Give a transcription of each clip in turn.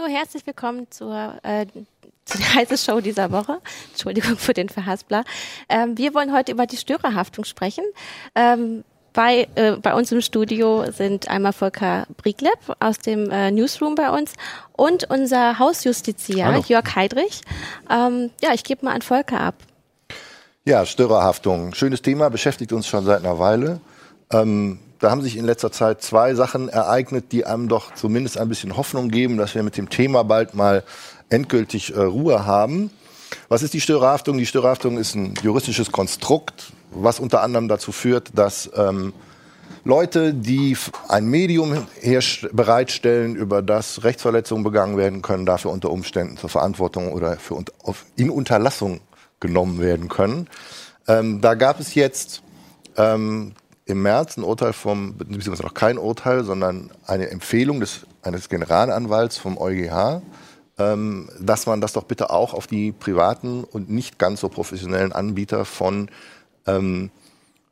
Hallo, herzlich willkommen zur, äh, zur heiße Show dieser Woche. Entschuldigung für den Verhaspler. Ähm, wir wollen heute über die Störerhaftung sprechen. Ähm, bei, äh, bei uns im Studio sind einmal Volker Briegleb aus dem äh, Newsroom bei uns und unser Hausjustiziar Hallo. Jörg Heidrich. Ähm, ja, ich gebe mal an Volker ab. Ja, Störerhaftung. Schönes Thema, beschäftigt uns schon seit einer Weile. Ähm, da haben sich in letzter Zeit zwei Sachen ereignet, die einem doch zumindest ein bisschen Hoffnung geben, dass wir mit dem Thema bald mal endgültig äh, Ruhe haben. Was ist die Störerhaftung? Die Störerhaftung ist ein juristisches Konstrukt, was unter anderem dazu führt, dass ähm, Leute, die ein Medium bereitstellen, über das Rechtsverletzungen begangen werden können, dafür unter Umständen zur Verantwortung oder für, in Unterlassung genommen werden können. Ähm, da gab es jetzt ähm, im März ein Urteil vom, beziehungsweise noch kein Urteil, sondern eine Empfehlung des, eines Generalanwalts vom EuGH, ähm, dass man das doch bitte auch auf die privaten und nicht ganz so professionellen Anbieter von ähm,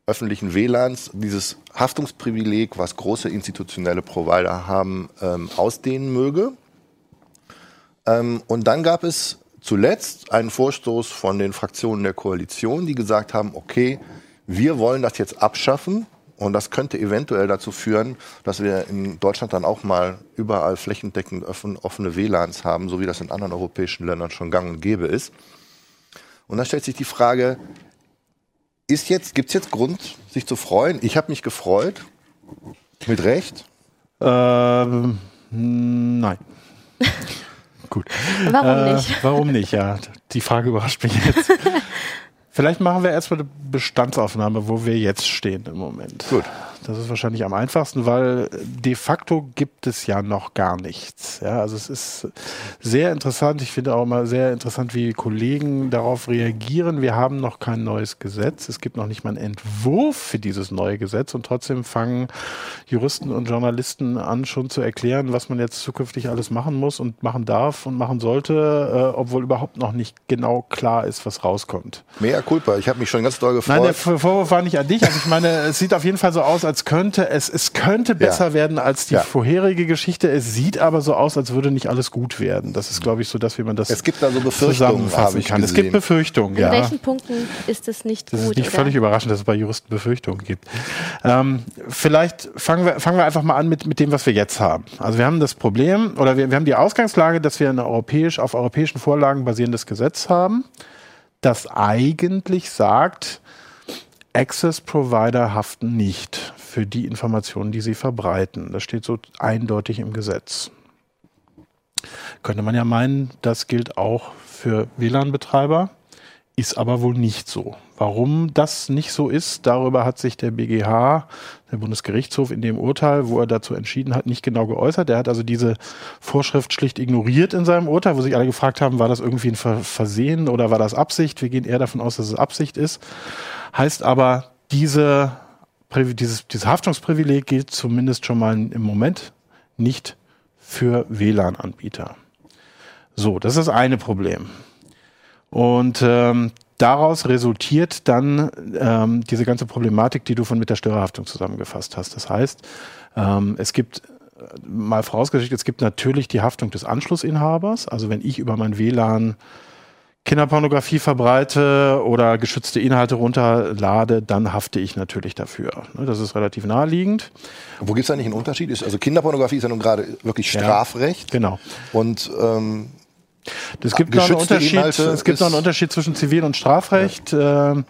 öffentlichen WLANs, dieses Haftungsprivileg, was große institutionelle Provider haben, ähm, ausdehnen möge. Ähm, und dann gab es zuletzt einen Vorstoß von den Fraktionen der Koalition, die gesagt haben, okay, wir wollen das jetzt abschaffen und das könnte eventuell dazu führen, dass wir in Deutschland dann auch mal überall flächendeckend offene WLANs haben, so wie das in anderen europäischen Ländern schon gang und gäbe ist. Und da stellt sich die Frage, ist jetzt, gibt es jetzt Grund, sich zu freuen? Ich habe mich gefreut. Mit Recht? Ähm, nein. Gut. Warum nicht? Äh, warum nicht, ja. Die Frage überrascht mich jetzt. Vielleicht machen wir erstmal eine Bestandsaufnahme, wo wir jetzt stehen im Moment. Gut. Das ist wahrscheinlich am einfachsten, weil de facto gibt es ja noch gar nichts. Ja, also es ist sehr interessant. Ich finde auch mal sehr interessant, wie Kollegen darauf reagieren. Wir haben noch kein neues Gesetz. Es gibt noch nicht mal einen Entwurf für dieses neue Gesetz und trotzdem fangen Juristen und Journalisten an, schon zu erklären, was man jetzt zukünftig alles machen muss und machen darf und machen sollte, äh, obwohl überhaupt noch nicht genau klar ist, was rauskommt. Mehr culpa. Ich habe mich schon ganz doll gefreut. Nein, der Vorwurf war nicht an dich. Also ich meine, es sieht auf jeden Fall so aus, als könnte es, es könnte besser ja. werden als die ja. vorherige Geschichte. Es sieht aber so aus, als würde nicht alles gut werden. Das ist, glaube ich, so, dass wie man das es gibt da so Befürchtungen, zusammenfassen kann. Es gibt Befürchtungen, In ja. In welchen Punkten ist es nicht das gut? Das ist nicht oder? völlig überraschend, dass es bei Juristen Befürchtungen gibt. Ähm, vielleicht fangen wir, fangen wir einfach mal an mit, mit dem, was wir jetzt haben. Also wir haben das Problem, oder wir, wir haben die Ausgangslage, dass wir ein europäisch, auf europäischen Vorlagen basierendes Gesetz haben, das eigentlich sagt, Access Provider haften nicht für die Informationen, die sie verbreiten. Das steht so eindeutig im Gesetz. Könnte man ja meinen, das gilt auch für WLAN-Betreiber, ist aber wohl nicht so. Warum das nicht so ist, darüber hat sich der BGH, der Bundesgerichtshof, in dem Urteil, wo er dazu entschieden hat, nicht genau geäußert. Er hat also diese Vorschrift schlicht ignoriert in seinem Urteil, wo sich alle gefragt haben, war das irgendwie ein Versehen oder war das Absicht? Wir gehen eher davon aus, dass es Absicht ist. Heißt aber, diese dieses, dieses Haftungsprivileg gilt zumindest schon mal im Moment nicht für WLAN-Anbieter. So, das ist das eine Problem. Und ähm, daraus resultiert dann ähm, diese ganze Problematik, die du von mit der Störerhaftung zusammengefasst hast. Das heißt, ähm, es gibt äh, mal vorausgeschickt, es gibt natürlich die Haftung des Anschlussinhabers. Also wenn ich über mein WLAN Kinderpornografie verbreite oder geschützte Inhalte runterlade, dann hafte ich natürlich dafür. Ne, das ist relativ naheliegend. Wo gibt es eigentlich einen Unterschied? Also Kinderpornografie ist ja nun gerade wirklich Strafrecht. Ja, genau. Und ähm, es gibt, noch einen, Unterschied, es gibt noch einen Unterschied zwischen Zivil- und Strafrecht. Ja.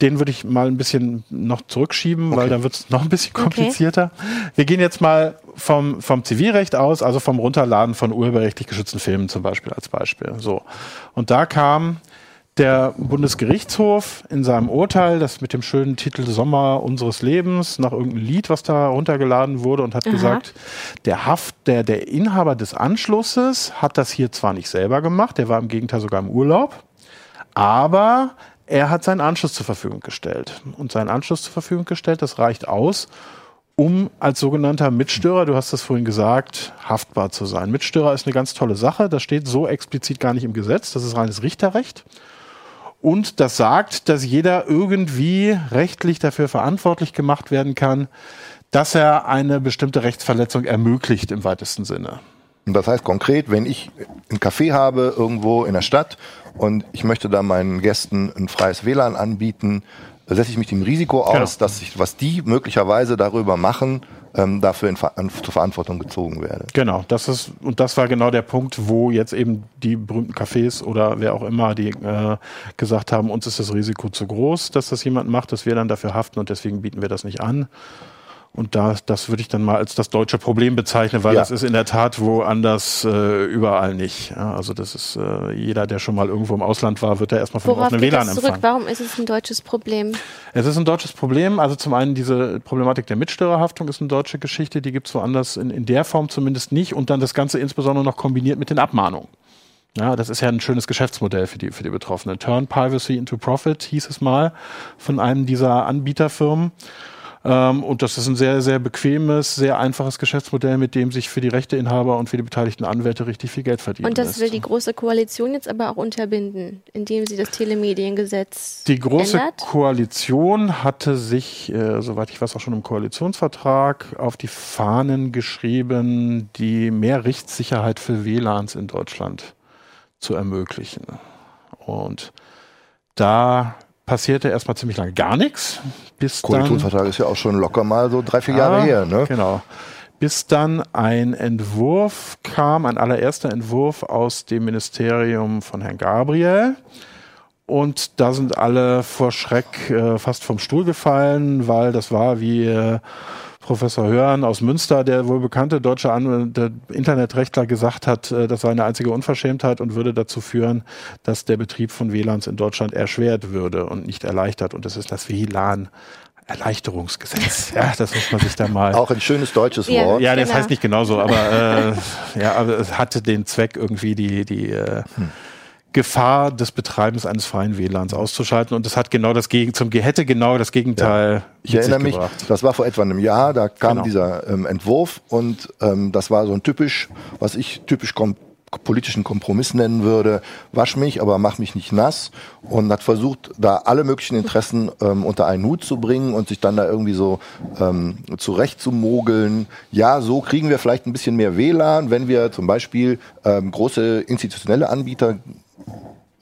Den würde ich mal ein bisschen noch zurückschieben, okay. weil da wird es noch ein bisschen komplizierter. Okay. Wir gehen jetzt mal vom, vom Zivilrecht aus, also vom Runterladen von urheberrechtlich geschützten Filmen zum Beispiel als Beispiel. So. Und da kam der Bundesgerichtshof in seinem Urteil, das mit dem schönen Titel Sommer unseres Lebens, nach irgendeinem Lied, was da runtergeladen wurde, und hat Aha. gesagt, der Haft, der, der Inhaber des Anschlusses hat das hier zwar nicht selber gemacht, der war im Gegenteil sogar im Urlaub, aber er hat seinen Anschluss zur Verfügung gestellt. Und seinen Anschluss zur Verfügung gestellt, das reicht aus, um als sogenannter Mitstörer, du hast das vorhin gesagt, haftbar zu sein. Mitstörer ist eine ganz tolle Sache, das steht so explizit gar nicht im Gesetz, das ist reines Richterrecht. Und das sagt, dass jeder irgendwie rechtlich dafür verantwortlich gemacht werden kann, dass er eine bestimmte Rechtsverletzung ermöglicht im weitesten Sinne. Und das heißt konkret, wenn ich ein Café habe irgendwo in der Stadt und ich möchte da meinen Gästen ein freies WLAN anbieten, setze ich mich dem Risiko aus, genau. dass ich, was die möglicherweise darüber machen, ähm, dafür in, an, zur Verantwortung gezogen werde. Genau, das ist und das war genau der Punkt, wo jetzt eben die berühmten Cafés oder wer auch immer, die äh, gesagt haben, uns ist das Risiko zu groß, dass das jemand macht, dass wir dann dafür haften und deswegen bieten wir das nicht an. Und da, das würde ich dann mal als das deutsche Problem bezeichnen, weil ja. das ist in der Tat woanders äh, überall nicht. Ja, also das ist äh, jeder, der schon mal irgendwo im Ausland war, wird da erstmal von offenen WLAN empfangen. Warum ist es ein deutsches Problem? Es ist ein deutsches Problem. Also zum einen diese Problematik der Mitstörerhaftung ist eine deutsche Geschichte, die gibt es woanders in, in der Form zumindest nicht. Und dann das Ganze insbesondere noch kombiniert mit den Abmahnungen. Ja, das ist ja ein schönes Geschäftsmodell für die, für die Betroffenen. Turn Privacy into Profit hieß es mal von einem dieser Anbieterfirmen. Ähm, und das ist ein sehr, sehr bequemes, sehr einfaches Geschäftsmodell, mit dem sich für die Rechteinhaber und für die beteiligten Anwälte richtig viel Geld verdient. Und das lässt. will die Große Koalition jetzt aber auch unterbinden, indem sie das Telemediengesetz. Die Große ändert? Koalition hatte sich, äh, soweit ich weiß, auch schon im Koalitionsvertrag auf die Fahnen geschrieben, die mehr Rechtssicherheit für WLANs in Deutschland zu ermöglichen. Und da passierte erstmal ziemlich lange gar nichts. Bis Koalitionsvertrag ist ja auch schon locker mal so drei, vier Jahre her. Ne? Genau. Bis dann ein Entwurf kam, ein allererster Entwurf aus dem Ministerium von Herrn Gabriel. Und da sind alle vor Schreck äh, fast vom Stuhl gefallen, weil das war wie äh, Professor Hörn aus Münster, der wohl bekannte deutsche An der Internetrechtler, gesagt hat, äh, das sei eine einzige Unverschämtheit und würde dazu führen, dass der Betrieb von WLANs in Deutschland erschwert würde und nicht erleichtert. Und das ist das WLAN. Erleichterungsgesetz. Ja, das muss man sich da mal. Auch ein schönes deutsches Wort. Ja, das genau. heißt nicht genauso, aber äh, ja, aber es hatte den Zweck irgendwie die die äh, hm. Gefahr des Betreibens eines freien WLANs auszuschalten. Und das hat genau das Gegen zum hätte genau das Gegenteil. Ja. Ich erinnere mich, gebracht. das war vor etwa einem Jahr, da kam genau. dieser ähm, Entwurf und ähm, das war so ein typisch, was ich typisch kom politischen Kompromiss nennen würde, wasch mich, aber mach mich nicht nass und hat versucht, da alle möglichen Interessen ähm, unter einen Hut zu bringen und sich dann da irgendwie so ähm, zurechtzumogeln. Ja, so kriegen wir vielleicht ein bisschen mehr WLAN, wenn wir zum Beispiel ähm, große institutionelle Anbieter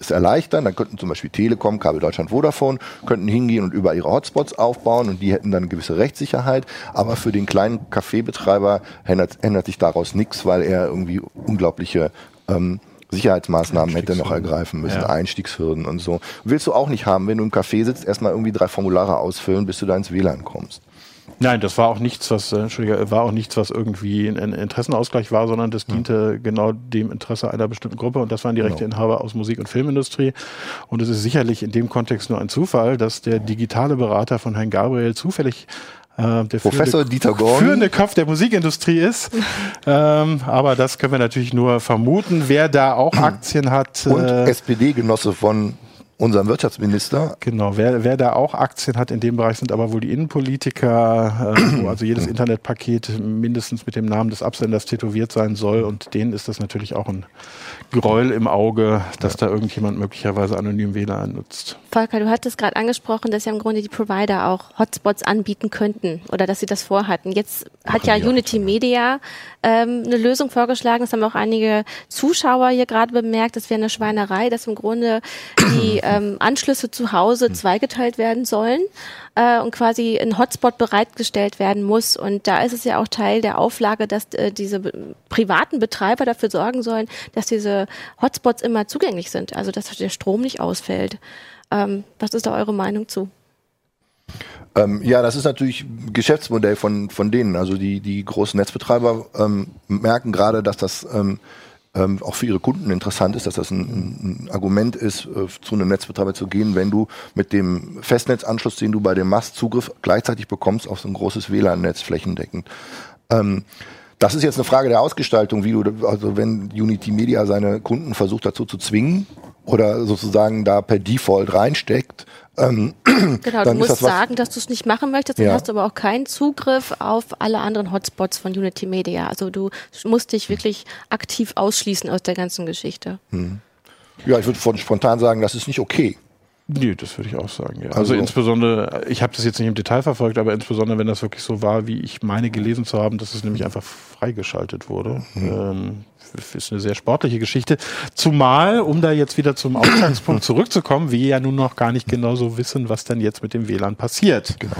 es erleichtern. Dann könnten zum Beispiel Telekom, Kabel Deutschland, Vodafone, könnten hingehen und über ihre Hotspots aufbauen und die hätten dann eine gewisse Rechtssicherheit. Aber für den kleinen Kaffeebetreiber ändert, ändert sich daraus nichts, weil er irgendwie unglaubliche ähm, Sicherheitsmaßnahmen hätte noch ergreifen müssen, ja. Einstiegshürden und so. Willst du auch nicht haben, wenn du im Café sitzt, erstmal irgendwie drei Formulare ausfüllen, bis du da ins WLAN kommst. Nein, das war auch nichts, was, äh, Entschuldige, war auch nichts, was irgendwie ein Interessenausgleich war, sondern das diente mhm. genau dem Interesse einer bestimmten Gruppe und das waren die genau. Rechteinhaber aus Musik- und Filmindustrie. Und es ist sicherlich in dem Kontext nur ein Zufall, dass der digitale Berater von Herrn Gabriel zufällig äh, der Professor führende, Dieter Gorn. führende Kopf der Musikindustrie ist. ähm, aber das können wir natürlich nur vermuten. Wer da auch Aktien hat. Und äh, SPD-Genosse von unserem Wirtschaftsminister. Genau, wer, wer da auch Aktien hat in dem Bereich sind aber wohl die Innenpolitiker, äh, wo also jedes Internetpaket mindestens mit dem Namen des Absenders tätowiert sein soll und denen ist das natürlich auch ein Gräuel im Auge, dass ja. da irgendjemand möglicherweise anonym WLAN nutzt. Volker, du hattest gerade angesprochen, dass ja im Grunde die Provider auch Hotspots anbieten könnten oder dass sie das vorhatten. Jetzt hat ja, ja Unity Media ähm, eine Lösung vorgeschlagen. Das haben auch einige Zuschauer hier gerade bemerkt. Das wäre eine Schweinerei, dass im Grunde die ähm, Anschlüsse zu Hause hm. zweigeteilt werden sollen äh, und quasi ein Hotspot bereitgestellt werden muss. Und da ist es ja auch Teil der Auflage, dass äh, diese privaten Betreiber dafür sorgen sollen, dass diese Hotspots immer zugänglich sind, also dass der Strom nicht ausfällt. Ähm, was ist da eure Meinung zu? Ähm, ja, das ist natürlich Geschäftsmodell von, von denen. Also die, die großen Netzbetreiber ähm, merken gerade, dass das ähm, ähm, auch für ihre Kunden interessant ist, dass das ein, ein Argument ist, äh, zu einem Netzbetreiber zu gehen, wenn du mit dem Festnetzanschluss, den du bei dem machst, Zugriff gleichzeitig bekommst auf so ein großes WLAN-Netz flächendeckend. Ähm, das ist jetzt eine Frage der Ausgestaltung, wie du, also wenn Unity Media seine Kunden versucht dazu zu zwingen oder sozusagen da per Default reinsteckt, ähm, genau, du musst das sagen, dass du es nicht machen möchtest, dann ja. hast du aber auch keinen Zugriff auf alle anderen Hotspots von Unity Media. Also du musst dich wirklich aktiv ausschließen aus der ganzen Geschichte. Hm. Ja, ich würde spontan sagen, das ist nicht okay. Nee, das würde ich auch sagen, ja. Also, also insbesondere, ich habe das jetzt nicht im Detail verfolgt, aber insbesondere, wenn das wirklich so war, wie ich meine gelesen zu haben, dass es nämlich einfach freigeschaltet wurde. Mhm. Ähm, ist eine sehr sportliche Geschichte. Zumal, um da jetzt wieder zum Ausgangspunkt zurückzukommen, wir ja nun noch gar nicht genau so wissen, was dann jetzt mit dem WLAN passiert. Genau.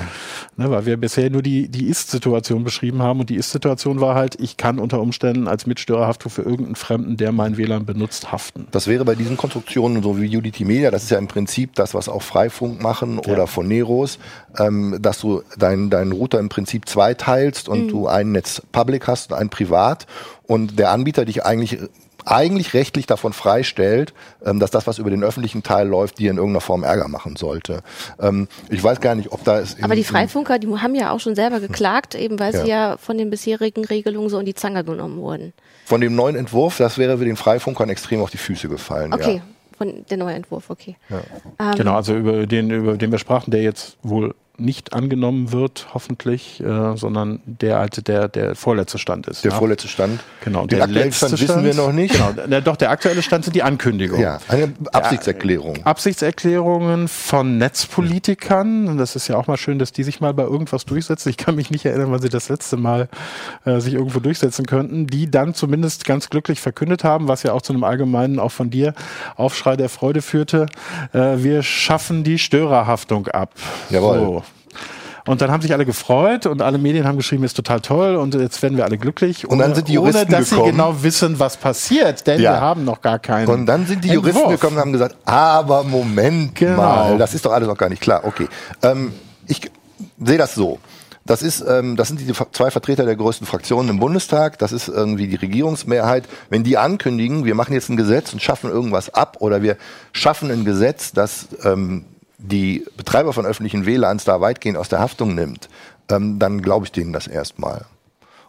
Ne, weil wir bisher nur die, die Ist-Situation beschrieben haben und die Ist-Situation war halt, ich kann unter Umständen als Mitstörerhaftung für irgendeinen Fremden, der mein WLAN benutzt, haften. Das wäre bei diesen Konstruktionen so wie Unity Media, das ist ja im Prinzip das, was auch Freifunk machen ja. oder von Neros, ähm, dass du deinen dein Router im Prinzip zweiteilst und mhm. du ein Netz Public hast und ein Privat und der Anbieter dich eigentlich eigentlich rechtlich davon freistellt, ähm, dass das, was über den öffentlichen Teil läuft, dir in irgendeiner Form Ärger machen sollte. Ähm, ich weiß gar nicht, ob da ist. Aber die Freifunker, die haben ja auch schon selber geklagt, eben weil ja. sie ja von den bisherigen Regelungen so in die Zange genommen wurden. Von dem neuen Entwurf, das wäre für den Freifunkern extrem auf die Füße gefallen. Okay. Ja. Von der neue Entwurf, okay. Ja. Ähm, genau, also über den, über den wir sprachen, der jetzt wohl nicht angenommen wird, hoffentlich, äh, sondern der alte, der, der vorletzte Stand ist. Der ja? vorletzte Stand. Genau. Den aktuellen Stand wissen wir noch nicht. Genau. Der, doch, der aktuelle Stand sind die Ankündigungen. Ja, eine Absichtserklärung. Ja, Absichtserklärungen von Netzpolitikern. Das ist ja auch mal schön, dass die sich mal bei irgendwas durchsetzen. Ich kann mich nicht erinnern, wann sie das letzte Mal äh, sich irgendwo durchsetzen könnten, die dann zumindest ganz glücklich verkündet haben, was ja auch zu einem allgemeinen, auch von dir, Aufschrei der Freude führte. Äh, wir schaffen die Störerhaftung ab. Jawohl. So. Und dann haben sich alle gefreut und alle Medien haben geschrieben, ist total toll und jetzt werden wir alle glücklich. Und dann sind die Juristen ohne, dass gekommen. sie genau wissen, was passiert, denn ja. wir haben noch gar keinen. Und dann sind die Entwurf. Juristen gekommen und haben gesagt, aber Moment genau. mal, das ist doch alles noch gar nicht klar. Okay, ähm, ich sehe das so. Das ist, ähm, das sind die zwei Vertreter der größten Fraktionen im Bundestag. Das ist irgendwie die Regierungsmehrheit. Wenn die ankündigen, wir machen jetzt ein Gesetz und schaffen irgendwas ab oder wir schaffen ein Gesetz, das ähm, die Betreiber von öffentlichen WLANs da weitgehend aus der Haftung nimmt, ähm, dann glaube ich denen das erstmal.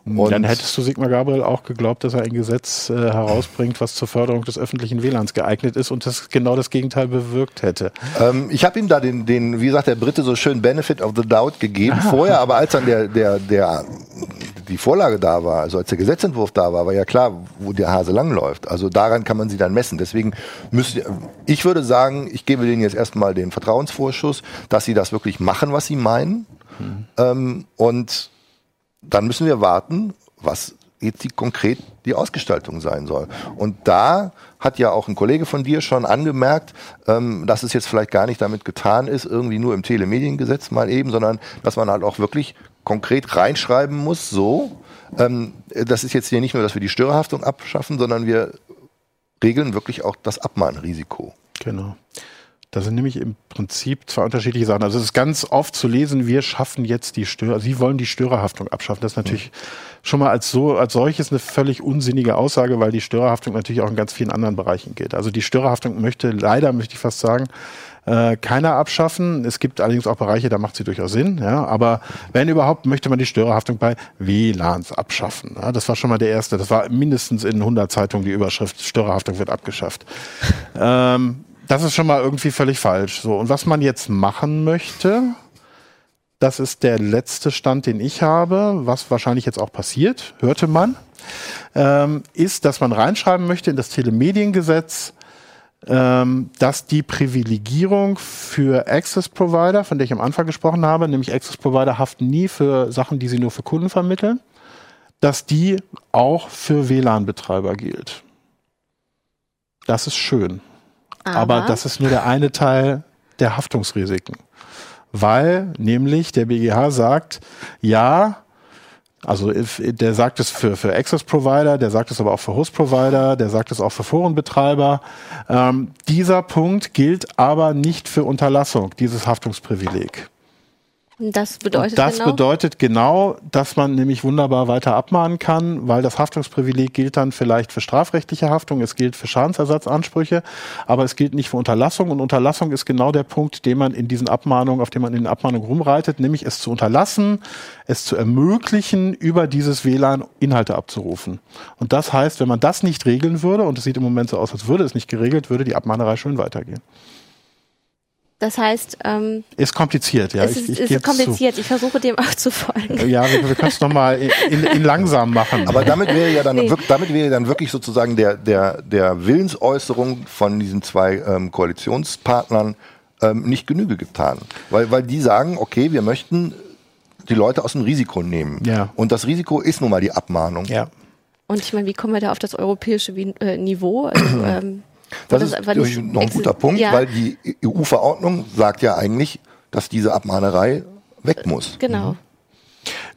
Und dann hättest du Sigmar Gabriel auch geglaubt, dass er ein Gesetz äh, herausbringt, was zur Förderung des öffentlichen WLANs geeignet ist und das genau das Gegenteil bewirkt hätte. Ähm, ich habe ihm da den, den, wie sagt der Brite so schön, Benefit of the Doubt gegeben Aha. vorher, aber als dann der, der, der, die Vorlage da war, also als der Gesetzentwurf da war, war ja klar, wo der Hase langläuft. Also daran kann man sie dann messen. Deswegen müsste ich würde sagen, ich gebe denen jetzt erstmal den Vertrauensvorschuss, dass sie das wirklich machen, was sie meinen. Mhm. Ähm, und dann müssen wir warten, was jetzt die, konkret die Ausgestaltung sein soll. Und da hat ja auch ein Kollege von dir schon angemerkt, ähm, dass es jetzt vielleicht gar nicht damit getan ist, irgendwie nur im Telemediengesetz mal eben, sondern dass man halt auch wirklich konkret reinschreiben muss, so, ähm, das ist jetzt hier nicht nur, dass wir die Störerhaftung abschaffen, sondern wir regeln wirklich auch das Abmahnrisiko. Genau. Da sind nämlich im Prinzip zwei unterschiedliche Sachen. Also es ist ganz oft zu lesen, wir schaffen jetzt die Störer, Sie wollen die Störerhaftung abschaffen. Das ist natürlich mhm. schon mal als so, als solches eine völlig unsinnige Aussage, weil die Störerhaftung natürlich auch in ganz vielen anderen Bereichen geht. Also die Störerhaftung möchte, leider möchte ich fast sagen, äh, keiner abschaffen. Es gibt allerdings auch Bereiche, da macht sie durchaus Sinn. Ja, aber wenn überhaupt, möchte man die Störerhaftung bei WLANs abschaffen. Ja, das war schon mal der erste. Das war mindestens in 100 Zeitungen die Überschrift Störerhaftung wird abgeschafft. ähm, das ist schon mal irgendwie völlig falsch. So, und was man jetzt machen möchte, das ist der letzte Stand, den ich habe, was wahrscheinlich jetzt auch passiert, hörte man, ähm, ist, dass man reinschreiben möchte in das Telemediengesetz, ähm, dass die Privilegierung für Access Provider, von der ich am Anfang gesprochen habe, nämlich Access Provider haften nie für Sachen, die sie nur für Kunden vermitteln, dass die auch für WLAN-Betreiber gilt. Das ist schön. Aber, Aber das ist nur der eine Teil der Haftungsrisiken. Weil nämlich der BGH sagt, ja, also der sagt es für, für Access Provider, der sagt es aber auch für Host Provider, der sagt es auch für Forenbetreiber. Ähm, dieser Punkt gilt aber nicht für Unterlassung, dieses Haftungsprivileg. Das bedeutet das genau? bedeutet genau, dass man nämlich wunderbar weiter abmahnen kann, weil das Haftungsprivileg gilt dann vielleicht für strafrechtliche Haftung, es gilt für Schadensersatzansprüche, aber es gilt nicht für Unterlassung. Und Unterlassung ist genau der Punkt, den man in diesen Abmahnungen, auf dem man in den Abmahnungen rumreitet, nämlich es zu unterlassen, es zu ermöglichen, über dieses WLAN Inhalte abzurufen. Und das heißt, wenn man das nicht regeln würde, und es sieht im Moment so aus, als würde es nicht geregelt, würde die Abmahnerei schön weitergehen. Das heißt, ähm, ist kompliziert, ja. Es ist, ich, ich ist kompliziert. Zu. Ich versuche dem auch zu folgen. Ja, wir, wir können es nochmal in, in, langsam machen. Aber damit wäre ja dann, nee. wirklich, damit wäre dann wirklich sozusagen der, der, der Willensäußerung von diesen zwei ähm, Koalitionspartnern ähm, nicht Genüge getan. Weil, weil die sagen, okay, wir möchten die Leute aus dem Risiko nehmen. Ja. Und das Risiko ist nun mal die Abmahnung. Ja. Und ich meine, wie kommen wir da auf das europäische äh, Niveau? Also, ähm, Das wo ist nicht noch ein guter Punkt, ja, weil die EU-Verordnung sagt ja eigentlich, dass diese Abmahnerei weg muss. Genau.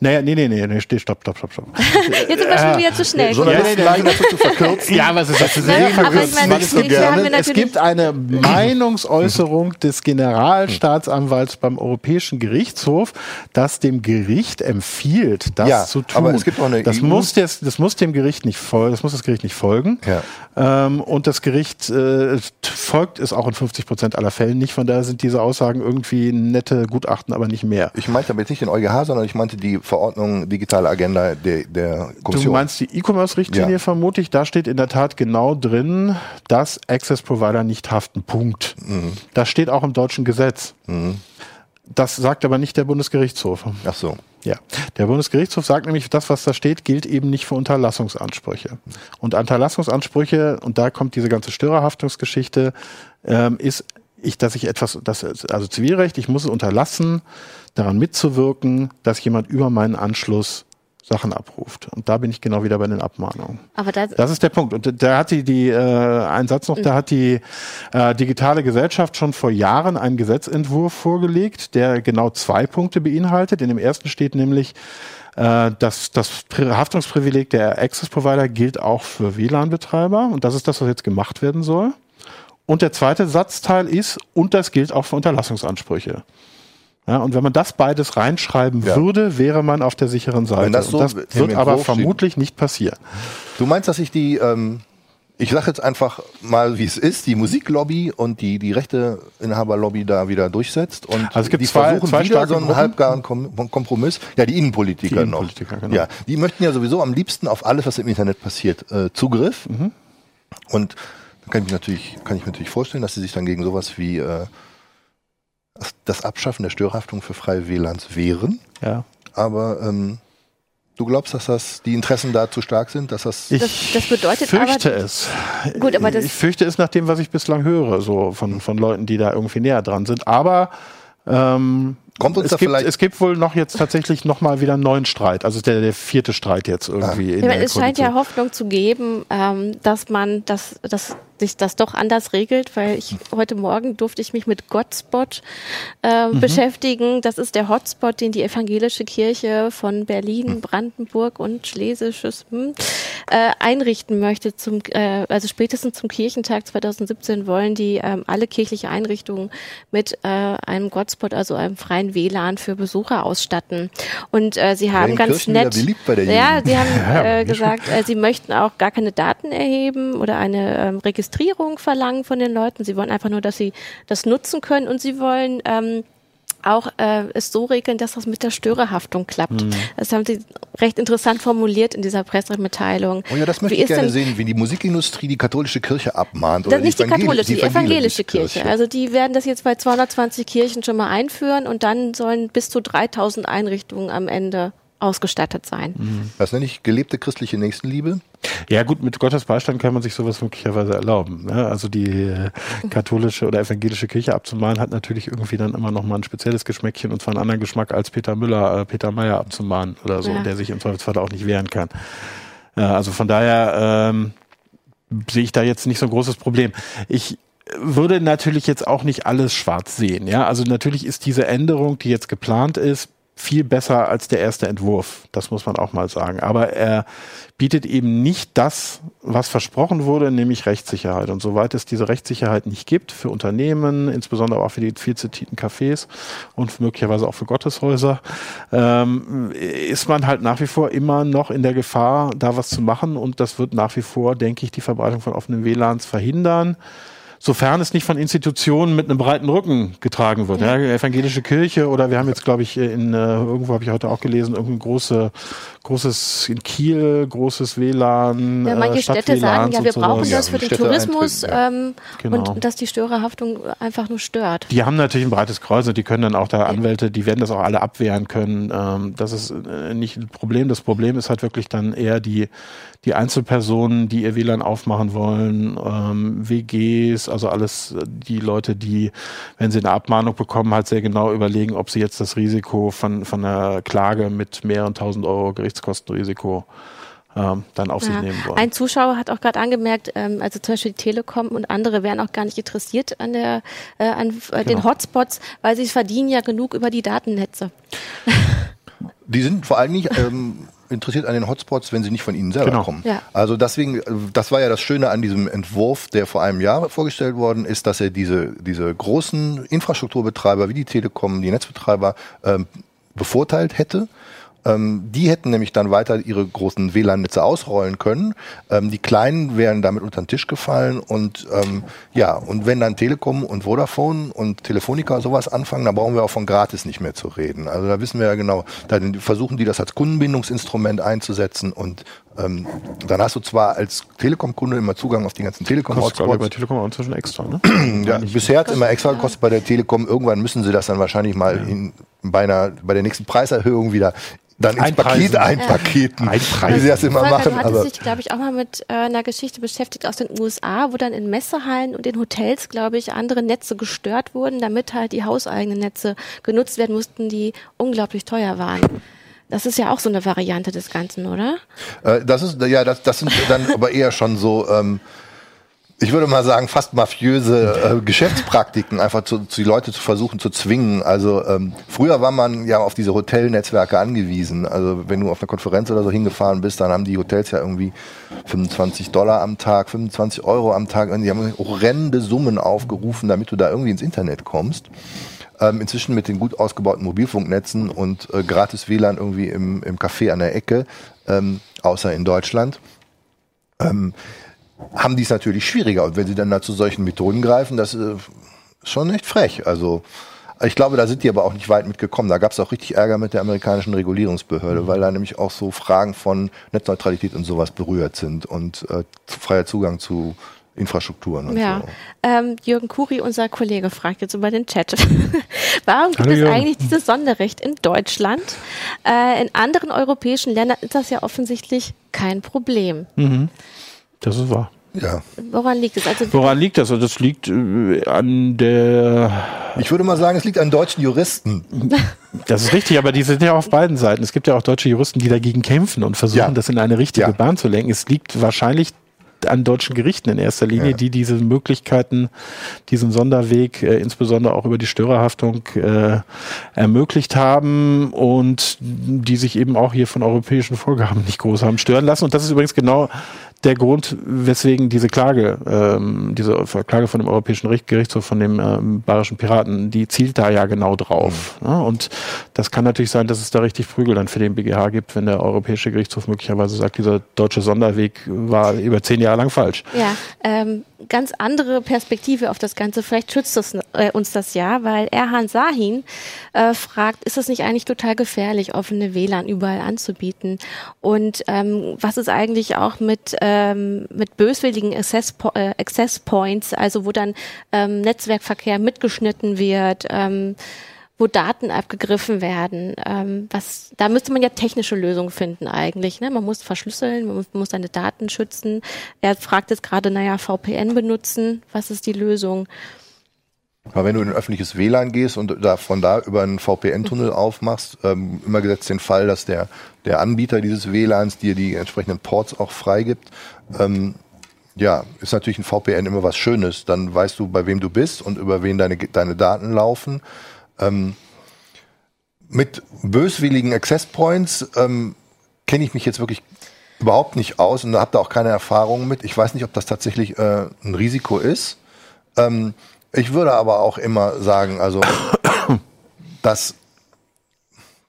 Naja, nee, nee, nee, nee, steh, stopp, stopp, stopp, stopp. Jetzt sind wir schon wieder zu schnell. Sondern Ja, das neigen dafür zu verkürzen. Ja, aber es ist, ist Nein, sehr haben Es gibt eine Meinungsäußerung des Generalstaatsanwalts beim Europäischen Gerichtshof, das dem Gericht empfiehlt, das Ja, zu tun. aber es gibt auch eine das, EU muss des, das muss dem Gericht nicht folgen, das muss das Gericht nicht folgen. Ja. Ähm, und das Gericht äh, folgt es auch in 50 Prozent aller Fällen nicht. Von daher sind diese Aussagen irgendwie nette Gutachten, aber nicht mehr. Ich meinte jetzt nicht den EuGH, sondern ich meinte die Verordnung Digitale Agenda der, der Du Kommission. meinst die E-Commerce-Richtlinie Ja. vermute ich, da steht in der Tat genau drin, dass Access Provider nicht haften. Punkt. Mhm. Das steht auch im deutschen Gesetz. Das sagt aber nicht der Bundesgerichtshof. Ach so. Ja, der Bundesgerichtshof sagt nämlich, das, was da steht, gilt eben nicht für Unterlassungsansprüche. Und Unterlassungsansprüche, und da kommt diese ganze Störerhaftungsgeschichte, ähm, ist, ich, dass ich etwas, das, also Zivilrecht, ich muss es unterlassen, daran mitzuwirken, dass jemand über meinen Anschluss Sachen abruft. Und da bin ich genau wieder bei den Abmahnungen. Aber da, Das ist der Punkt. Und da hat die, die äh, ein Satz noch, da hat die äh, digitale Gesellschaft schon vor Jahren einen Gesetzentwurf vorgelegt, der genau zwei Punkte beinhaltet. In dem ersten steht nämlich, äh, dass das Pri- Haftungsprivileg der Access Provider gilt auch für WLAN-Betreiber. Und das ist das, was jetzt gemacht werden soll. Und der zweite Satzteil ist, und das gilt auch für Unterlassungsansprüche. Ja, und wenn man das beides reinschreiben Ja. würde, wäre man auf der sicheren Seite. Wenn das so und das wird aber steht. vermutlich nicht passieren. Du meinst, dass ich die, ähm, ich sage jetzt einfach mal, wie es ist, die Musiklobby und die, die Rechteinhaberlobby da wieder durchsetzt und Also es gibt die zwei- versuchen zwei wieder so einen halbgaren Kom Kompromiss. Ja, die Innenpolitiker, Die Innenpolitiker, noch. genau. Ja, die möchten ja sowieso am liebsten auf alles, was im Internet passiert, äh, Zugriff. Mhm. Und dann kann ich, natürlich, kann ich mir natürlich vorstellen, dass sie sich dann gegen sowas wie äh, das- das Abschaffen der Störhaftung für freie WLANs wehren. Ja. Aber ähm, du glaubst, dass das die Interessen da zu stark sind, dass das Ich Das- das bedeutet fürchte aber- es. Gut, aber das- ich fürchte es nach dem, was ich bislang höre, so von, von Leuten, die da irgendwie näher dran sind. Aber ähm, Kommt uns es, da gibt, vielleicht- es gibt wohl noch jetzt tatsächlich noch mal wieder einen neuen Streit. Also der, der vierte Streit jetzt irgendwie. in Ich meine, der es scheint ja. Hoffnung zu geben, ähm, dass man, dass, dass sich das doch anders regelt, weil ich heute Morgen durfte ich mich mit Godspot äh, Mhm. beschäftigen. Das ist der Hotspot, den die evangelische Kirche von Mhm. Berlin, Brandenburg und Schlesisches hm, äh, einrichten möchte. Zum, äh, also spätestens zum Kirchentag 2017 wollen die ähm, alle kirchliche Einrichtungen mit äh, einem Godspot, also einem freien WLAN für Besucher ausstatten. Und äh, sie haben ganz Kirchen nett, ja, sie haben äh, gesagt, äh, sie möchten auch gar keine Daten erheben oder eine ähm, Registrierung verlangen von den Leuten. Sie wollen einfach nur, dass sie das nutzen können und sie wollen ähm, auch äh, es so regeln, dass das mit der Störerhaftung klappt. Mhm. Das haben sie recht interessant formuliert in dieser Pressemitteilung. Oh ja, das möchte Wie ich ist gerne denn- sehen, wie die Musikindustrie die katholische Kirche abmahnt. Das Oder ist nicht die Evangel- katholische, die, evangelische Kirche. Kirche. Also die werden das jetzt bei 220 Kirchen schon mal einführen und dann sollen bis zu 3000 Einrichtungen am Ende ausgestattet sein. Das nenne ich gelebte christliche Nächstenliebe. Ja gut, mit Gottes Beistand kann man sich sowas möglicherweise erlauben. Ne? Also die äh, katholische oder evangelische Kirche abzumahnen hat natürlich irgendwie dann immer noch mal ein spezielles Geschmäckchen und zwar einen anderen Geschmack als Peter Müller, äh, Peter Meyer abzumahnen oder so, Ja. der sich im Zweifelsfall auch nicht wehren kann. Äh, also von daher ähm, sehe ich da jetzt nicht so ein großes Problem. Ich würde natürlich jetzt auch nicht alles schwarz sehen. Ja, also natürlich ist diese Änderung, die jetzt geplant ist, viel besser als der erste Entwurf. Das muss man auch mal sagen. Aber er bietet eben nicht das, was versprochen wurde, nämlich Rechtssicherheit. Und soweit es diese Rechtssicherheit nicht gibt für Unternehmen, insbesondere auch für die viel zitierten Cafés und möglicherweise auch für Gotteshäuser, ähm, ist man halt nach wie vor immer noch in der Gefahr, da was zu machen. Und das wird nach wie vor, denke ich, die Verbreitung von offenen WLANs verhindern sofern es nicht von Institutionen mit einem breiten Rücken getragen wird. Ja, evangelische Kirche oder wir haben jetzt, glaube ich, in äh, irgendwo habe ich heute auch gelesen, irgendein große, großes in Kiel, großes WLAN. Ja, manche äh, Städte sagen, ja, wir brauchen das für den Städte Tourismus ähm, Genau. und dass die Störerhaftung einfach nur stört. Die haben natürlich ein breites Kreuz und die können dann auch da Anwälte, die werden das auch alle abwehren können. Ähm, das ist äh, nicht ein Problem. Das Problem ist halt wirklich dann eher die, die Einzelpersonen, die ihr WLAN aufmachen wollen, ähm, WGs, also alles äh, die Leute, die, wenn sie eine Abmahnung bekommen, halt sehr genau überlegen, ob sie jetzt das Risiko von, von einer Klage mit mehreren tausend Euro Gerichtskostenrisiko ähm, dann auf ja. sich nehmen wollen. Ein Zuschauer hat auch gerade angemerkt, ähm, also zum Beispiel die Telekom und andere wären auch gar nicht interessiert an der äh, an äh, genau. den Hotspots, weil sie verdienen ja genug über die Datennetze. Die sind vor allem nicht ähm, interessiert an den Hotspots, wenn sie nicht von Ihnen selber genau. kommen. Ja. Also deswegen, das war ja das Schöne an diesem Entwurf, der vor einem Jahr vorgestellt worden ist, dass er diese, diese großen Infrastrukturbetreiber wie die Telekom, die Netzbetreiber ähm, bevorteilt hätte ähm, die hätten nämlich dann weiter ihre großen WLAN-Netze ausrollen können. Ähm, die kleinen wären damit unter den Tisch gefallen und ähm, ja, und wenn dann Telekom und Vodafone und Telefonica sowas anfangen, dann brauchen wir auch von gratis nicht mehr zu reden. Also da wissen wir ja genau, da versuchen die das als Kundenbindungsinstrument einzusetzen und ähm, dann hast du zwar als Telekom-Kunde immer Zugang auf die ganzen Telekom-Hotspots. bei Telekom auch inzwischen extra, ne? ja, bisher hat es immer extra gekostet bei der Telekom. Irgendwann müssen sie das dann wahrscheinlich mal ja. in, bei, einer, bei der nächsten Preiserhöhung wieder dann ins Paket einpaketen, Einpreisen. wie sie das immer machen. Du hattest dich, glaube ich, auch mal mit äh, einer Geschichte beschäftigt aus den USA, wo dann in Messehallen und in Hotels, glaube ich, andere Netze gestört wurden, damit halt die hauseigenen Netze genutzt werden mussten, die unglaublich teuer waren. Das ist ja auch so eine Variante des Ganzen, oder? Äh, das ist ja, das, das sind dann aber eher schon so ähm, ich würde mal sagen, fast mafiöse äh, Geschäftspraktiken, einfach zu, zu die Leute zu versuchen zu zwingen. Also ähm, früher war man ja auf diese Hotelnetzwerke angewiesen. Also wenn du auf eine Konferenz oder so hingefahren bist, dann haben die Hotels ja irgendwie 25 Dollar am Tag, 25 Euro am Tag. Und die haben horrende Summen aufgerufen, damit du da irgendwie ins Internet kommst. Ähm, inzwischen mit den gut ausgebauten Mobilfunknetzen und äh, gratis WLAN irgendwie im, im Café an der Ecke, ähm, außer in Deutschland. Ähm, haben die es natürlich schwieriger. Und wenn sie dann da zu solchen Methoden greifen, das ist schon echt frech. Also ich glaube, da sind die aber auch nicht weit mitgekommen. Da gab es auch richtig Ärger mit der amerikanischen Regulierungsbehörde, mhm. weil da nämlich auch so Fragen von Netzneutralität und sowas berührt sind und äh, freier Zugang zu Infrastrukturen und ja. so. Ähm, Jürgen Kuri, unser Kollege, fragt jetzt über den Chat. Warum gibt Hallo, es Jürgen. eigentlich dieses Sonderrecht in Deutschland? Äh, in anderen europäischen Ländern ist das ja offensichtlich kein Problem. Mhm. Das ist wahr. Ja. Woran liegt es? Also Woran liegt das? Also das liegt äh, an der. Ich würde mal sagen, es liegt an deutschen Juristen. Das ist richtig, aber die sind ja auf beiden Seiten. Es gibt ja auch deutsche Juristen, die dagegen kämpfen und versuchen, ja. das in eine richtige ja. Bahn zu lenken. Es liegt wahrscheinlich an deutschen Gerichten in erster Linie, ja. die diese Möglichkeiten, diesen Sonderweg, äh, insbesondere auch über die Störerhaftung, äh, ermöglicht haben und die sich eben auch hier von europäischen Vorgaben nicht groß haben stören lassen. Und das ist übrigens genau der Grund, weswegen diese Klage, ähm, diese Klage von dem Europäischen Gerichtshof, von dem ähm, Bayerischen Piraten, die zielt da ja genau drauf. Mhm. Ne? Und das kann natürlich sein, dass es da richtig Prügel dann für den BGH gibt, wenn der Europäische Gerichtshof möglicherweise sagt, dieser deutsche Sonderweg war über zehn Jahre lang falsch. Ja, ähm, ganz andere Perspektive auf das Ganze. Vielleicht schützt das, äh, uns das ja, weil Erhan Sahin äh, fragt, ist es nicht eigentlich total gefährlich, offene WLAN überall anzubieten? Und ähm, was ist eigentlich auch mit, ähm, mit böswilligen Access, äh, Access Points, also wo dann ähm, Netzwerkverkehr mitgeschnitten wird? Ähm, wo Daten abgegriffen werden. Ähm, was, da müsste man ja technische Lösungen finden eigentlich. Ne? Man muss verschlüsseln, man muss, man muss seine Daten schützen. Er fragt jetzt gerade, naja, VPN benutzen. Was ist die Lösung? Aber wenn du in ein öffentliches WLAN gehst und da von da über einen VPN-Tunnel aufmachst, ähm, immer gesetzt den Fall, dass der, der Anbieter dieses WLANs dir die entsprechenden Ports auch freigibt, ähm, ja, ist natürlich ein VPN immer was Schönes. Dann weißt du, bei wem du bist und über wen deine, deine Daten laufen. Ähm, mit böswilligen Access Points ähm, kenne ich mich jetzt wirklich überhaupt nicht aus und habe da auch keine Erfahrungen mit. Ich weiß nicht, ob das tatsächlich äh, ein Risiko ist. Ähm, ich würde aber auch immer sagen, also dass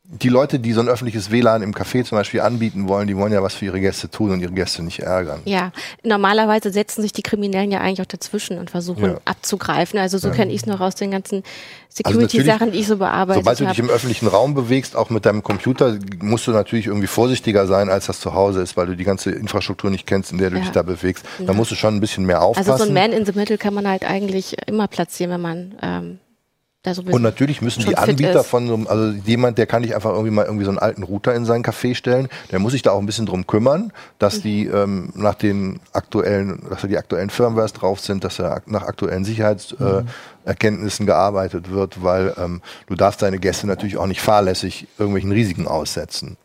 die Leute, die so ein öffentliches WLAN im Café zum Beispiel anbieten wollen, die wollen ja was für ihre Gäste tun und ihre Gäste nicht ärgern. Ja, normalerweise setzen sich die Kriminellen ja eigentlich auch dazwischen und versuchen ja. abzugreifen. Also so ja. kenne ich es noch aus den ganzen Security-Sachen, also die ich so bearbeite. Sobald du dich im öffentlichen Raum bewegst, auch mit deinem Computer, musst du natürlich irgendwie vorsichtiger sein, als das zu Hause ist, weil du die ganze Infrastruktur nicht kennst, in der du ja. dich da bewegst. Da musst du schon ein bisschen mehr aufpassen. Also so ein Man in the Middle kann man halt eigentlich immer platzieren, wenn man ähm, Und natürlich müssen die Anbieter von so einem, also jemand, der kann nicht einfach irgendwie mal irgendwie so einen alten Router in sein Café stellen, der muss sich da auch ein bisschen drum kümmern, dass die ähm, nach den aktuellen, dass da die aktuellen Firmwares drauf sind, dass da nach aktuellen Sicherheitserkenntnissen äh, Erkenntnissen gearbeitet wird, weil ähm, du darfst deine Gäste natürlich auch nicht fahrlässig irgendwelchen Risiken aussetzen.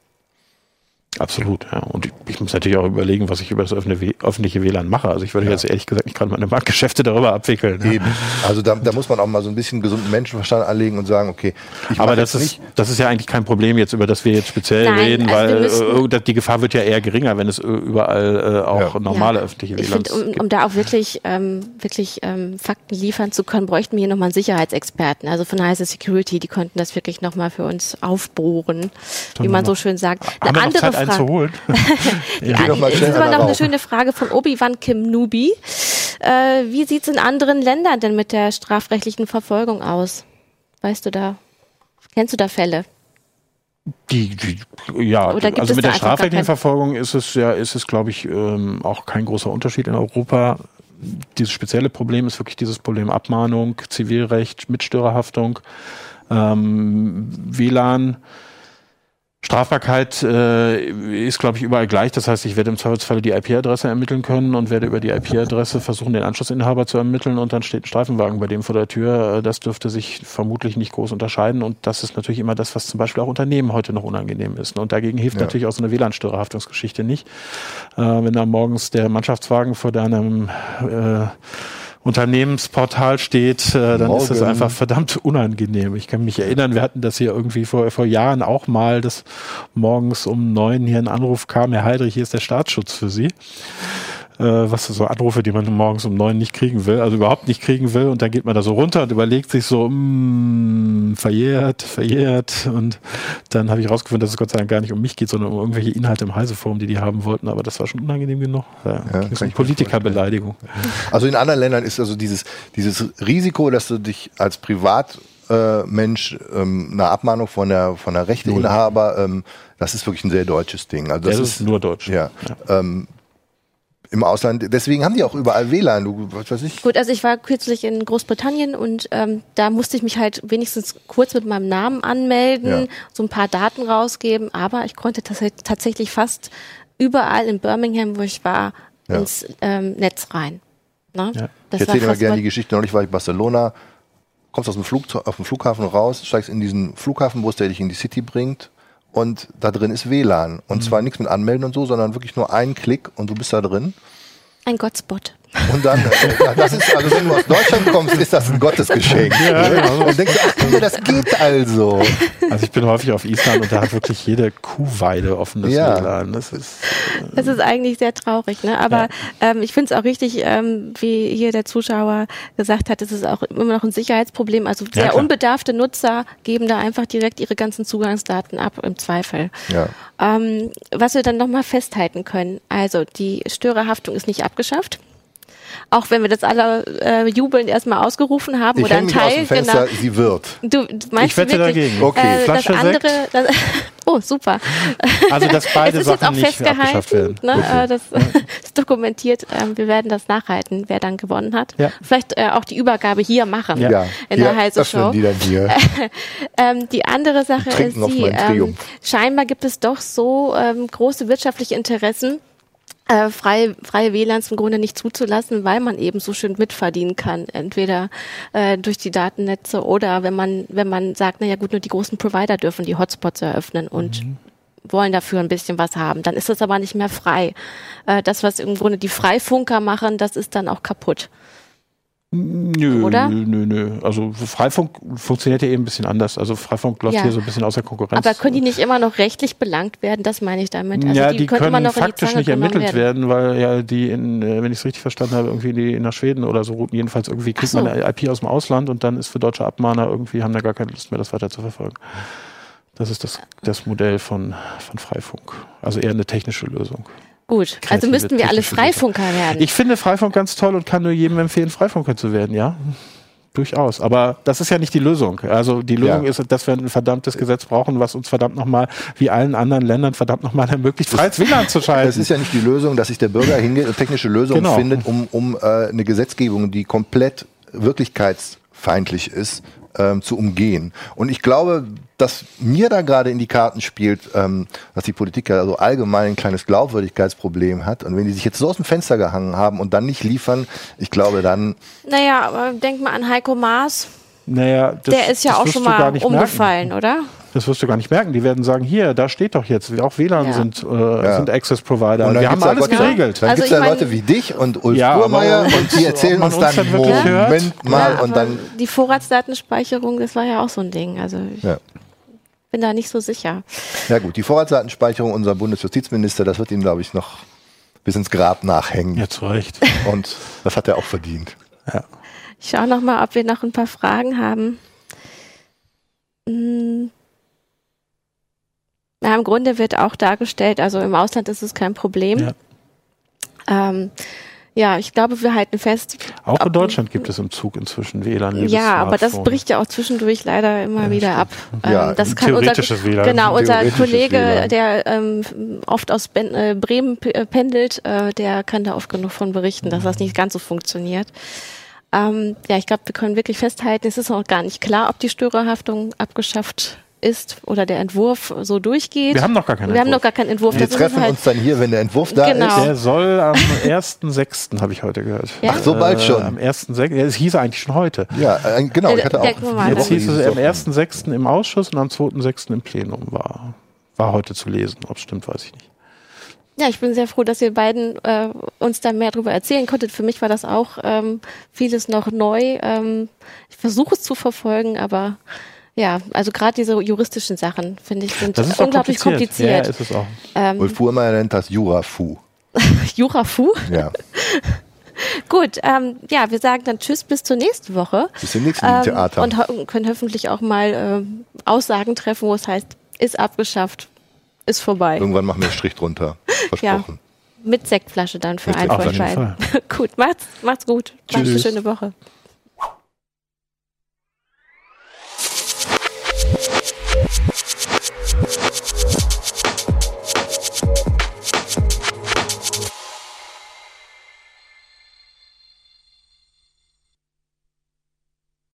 Absolut, ja. Und ich, ich muss natürlich auch überlegen, was ich über das öffentliche WLAN mache. Also ich würde jetzt ehrlich gesagt nicht gerade meine Marktgeschäfte darüber abwickeln. Ja. Eben. Also da, da muss man auch mal so ein bisschen gesunden Menschenverstand anlegen und sagen, okay, ich Aber das ist, das ist ja eigentlich kein Problem jetzt, über das wir jetzt speziell Nein, reden, also weil äh, die Gefahr wird ja eher geringer, wenn es äh, überall äh, auch Ja. normale Ja. öffentliche Ich WLANs finde, um, gibt. um da auch wirklich, ähm, wirklich ähm, Fakten liefern zu können, bräuchten wir hier nochmal einen Sicherheitsexperten. Also von Heise Security, die könnten das wirklich nochmal für uns aufbohren, wie man so schön sagt. Noch Zeit, einen zu holen? Die, mal das schnell ist einer noch eine schöne Frage von Obi-Wan Kim Nubi. Äh, wie sieht's in anderen Ländern denn mit der strafrechtlichen Verfolgung aus? Weißt du da? Kennst du da Fälle? Die, die, ja, also es mit der strafrechtlichen Verfolgung ist es ja, ist es, glaube ich, ähm, auch kein großer Unterschied in Europa. Dieses spezielle Problem ist wirklich dieses Problem Abmahnung, Zivilrecht, Mitstörerhaftung, ähm, WLAN. Strafbarkeit äh, ist, glaube ich, überall gleich. Das heißt, ich werde im Zweifelsfall die IP-Adresse ermitteln können und werde über die IP-Adresse versuchen, den Anschlussinhaber zu ermitteln und dann steht ein Streifenwagen bei dem vor der Tür. Äh, Das dürfte sich vermutlich nicht groß unterscheiden und das ist natürlich immer das, was zum Beispiel auch Unternehmen heute noch unangenehm ist. Und dagegen hilft Ja. natürlich auch so eine WLAN-Störerhaftungsgeschichte nicht. Äh, wenn da morgens der Mannschaftswagen vor deinem äh, Unternehmensportal steht, äh, dann ist das Morgen. einfach verdammt unangenehm. Ich kann mich erinnern, wir hatten das hier irgendwie vor, vor Jahren auch mal, dass morgens um neun hier ein Anruf kam, Herr Heidrich, hier ist der Staatsschutz für Sie. Äh, was so Anrufe, die man morgens um neun nicht kriegen will, also überhaupt nicht kriegen will. Und dann geht man da so runter und überlegt sich so, mm, verjährt, verjährt. Und dann habe ich rausgefunden, dass es Gott sei Dank gar nicht um mich geht, sondern um irgendwelche Inhalte im Heiseforum, die die haben wollten. Aber das war schon unangenehm genug. Ja, ich um Politikerbeleidigung. Also in anderen Ländern ist also dieses, dieses Risiko, dass du dich als Privatmensch äh, Mensch, ähm, eine Abmahnung von der, von der Rechteinhaber, ähm, das ist wirklich ein sehr deutsches Ding. Also Das, ist nur Deutsch. ja, Ähm, im Ausland. Deswegen haben die auch überall WLAN. Du, was weiß ich. Gut, also ich war kürzlich in Großbritannien und ähm, da musste ich mich halt wenigstens kurz mit meinem Namen anmelden, Ja. so ein paar Daten rausgeben, aber ich konnte tats tatsächlich fast überall in Birmingham, wo ich war, Ja. ins ähm, Netz rein. Ne? Ja. Das ich erzähle immer fast gerne mal- die Geschichte. Neulich war ich in Barcelona, kommst aus dem Flug, auf dem Flughafen raus, steigst in diesen Flughafenbus, der dich in die City bringt. Und da drin ist WLAN. Und Mhm. zwar nichts mit Anmelden und so, sondern wirklich nur ein Klick und du bist da drin. ein Gotspot. Und dann, äh, das ist, also wenn du aus Deutschland kommst, ist das ein Gottesgeschenk. Und denkst ach, das geht also. Also ich bin häufig auf Island und da hat wirklich jede Kuhweide offenes Ja. WLAN. Das ist Das ist eigentlich sehr traurig, ne? Aber ähm, ich finde es auch richtig, ähm, wie hier der Zuschauer gesagt hat, es ist auch immer noch ein Sicherheitsproblem. Also sehr klar. unbedarfte Nutzer geben da einfach direkt ihre ganzen Zugangsdaten ab im Zweifel. Ja. Ähm, was wir dann nochmal festhalten können, also die Störerhaftung ist nicht abgeschafft. Auch wenn wir das alle äh, jubelnd erstmal ausgerufen haben Ich oder ein Teil, dem Fenster, genau. sie wird. Du meinst Ich wette du wirklich, dagegen. Okay. äh, das Flasche andere, das, oh super. also dass beide es ist jetzt Sachen auch nicht abgeschafft festgehalten, werden. ne? äh, das ist dokumentiert. Ähm, wir werden das nachhalten, wer dann gewonnen hat. Ja. Vielleicht äh, auch die Übergabe hier machen Ja. in der Heise Show. die dann hier. Ähm, die andere Sache ist die, ähm, scheinbar gibt es doch so große wirtschaftliche Interessen, äh, freie, freie WLANs im Grunde nicht zuzulassen, weil man eben so schön mitverdienen kann. Entweder äh, durch die Datennetze oder wenn man, wenn man sagt, naja gut, nur die großen Provider dürfen die Hotspots eröffnen und wollen dafür ein bisschen was haben. Dann ist das aber nicht mehr frei. Äh, das, was im Grunde die Freifunker machen, das ist dann auch kaputt. Nö, Oder? nö, nö. Also Freifunk funktioniert ja eben ein bisschen anders. Also Freifunk läuft Ja. hier so ein bisschen außer Konkurrenz. Aber können die nicht immer noch rechtlich belangt werden? Das meine ich damit. Also ja, die, immer können die faktisch nicht ermittelt werden. weil ja die, in, äh, wenn ich es richtig verstanden habe, irgendwie die nach Schweden oder so routen. Jedenfalls irgendwie kriegt so. man eine IP aus dem Ausland und dann ist für deutsche Abmahner irgendwie, haben da gar keine Lust mehr, das weiter zu verfolgen. Das ist das, das Modell von, von Freifunk. Also eher eine technische Lösung. Gut, also müssten wir alle Freifunker werden. Ich finde Freifunk ganz toll und kann nur jedem empfehlen, Freifunker zu werden, ja. Durchaus. Aber das ist ja nicht die Lösung. Also die Lösung Ja. ist, dass wir ein verdammtes Gesetz brauchen, was uns verdammt nochmal, wie allen anderen Ländern, verdammt nochmal ermöglicht, freies WLAN zu schalten. Es ist ja nicht die Lösung, dass sich der Bürger hingeht und technische Lösungen Genau. findet, um, um äh, eine Gesetzgebung, die komplett wirklichkeitsfeindlich ist, ähm, zu umgehen. Und ich glaube, dass mir da gerade in die Karten spielt, ähm, dass die Politik ja so allgemein ein kleines Glaubwürdigkeitsproblem hat. Und wenn die sich jetzt so aus dem Fenster gehangen haben und dann nicht liefern, ich glaube dann. Naja, aber denk mal an Heiko Maas. Naja, das, der ist ja auch schon mal umgefallen, merken. oder? Das wirst du gar nicht merken. Die werden sagen, hier, da steht doch jetzt, auch WLAN ja. sind, äh, ja. sind Access Provider. Wir haben alles geregelt. Dann also gibt es ja Leute wie dich und Ulf ja, Burmeier und die erzählen uns dann, dann Moment hört. mal und dann. Die Vorratsdatenspeicherung, das war ja auch so ein Ding. Also ich bin da nicht so sicher. Ja gut, die Vorratsdatenspeicherung unser Bundesjustizminister, das wird ihm, glaube ich, noch bis ins Grab nachhängen. Ja, zu Recht. Und das hat er auch verdient. Ja. Ich schaue noch mal, ob wir noch ein paar Fragen haben. Hm. Ja, Im Grunde wird auch dargestellt, also im Ausland ist es kein Problem. Ja. Ähm, ja, ich glaube, wir halten fest. Auch in Deutschland gibt es im Zug inzwischen WLAN. Ja, aber das bricht ja auch zwischendurch leider immer ja, wieder ab. Ja, ähm, das kann unser, WLAN. Genau, unser Kollege, WLAN. der ähm, oft aus ben, äh, Bremen äh, pendelt, äh, der kann da oft genug von berichten, dass das nicht ganz so funktioniert. Ähm, ja, ich glaube, wir können wirklich festhalten, es ist auch gar nicht klar, ob die Störerhaftung abgeschafft ist oder der Entwurf so durchgeht. Wir haben noch gar keinen Wir Entwurf. haben noch gar keinen Entwurf. Wir treffen halt uns dann hier, wenn der Entwurf da genau. ist. Der soll am 1.6. habe ich heute gehört. Ja? Ach, so bald schon. Äh, am 1.6. Ja, es hieß eigentlich schon heute. Ja, äh, genau. Ich hatte auch Jetzt hieß es am 1.6. im Ausschuss und am 2.6. im Plenum war, war heute zu lesen. Ob es stimmt, weiß ich nicht. Ja, ich bin sehr froh, dass ihr beiden äh, uns da mehr darüber erzählen konntet. Für mich war das auch ähm, vieles noch neu. Ähm, ich versuche es zu verfolgen, aber ja, also gerade diese juristischen Sachen, finde ich, sind unglaublich kompliziert. kompliziert. Ja, ist es auch. Ähm, Wolf Fuhrmann nennt das Jurafu. Jurafu? Ja. Gut, ähm, ja, wir sagen dann Tschüss bis zur nächsten Woche. Bis zum nächsten ähm, Theater. Und ho können hoffentlich auch mal äh, Aussagen treffen, wo es heißt, ist abgeschafft, ist vorbei. Irgendwann machen wir einen Strich drunter. Versprochen. Ja, mit Sektflasche dann für einen von Gut, macht's, macht's gut. Tschüss. Macht's eine schöne Woche.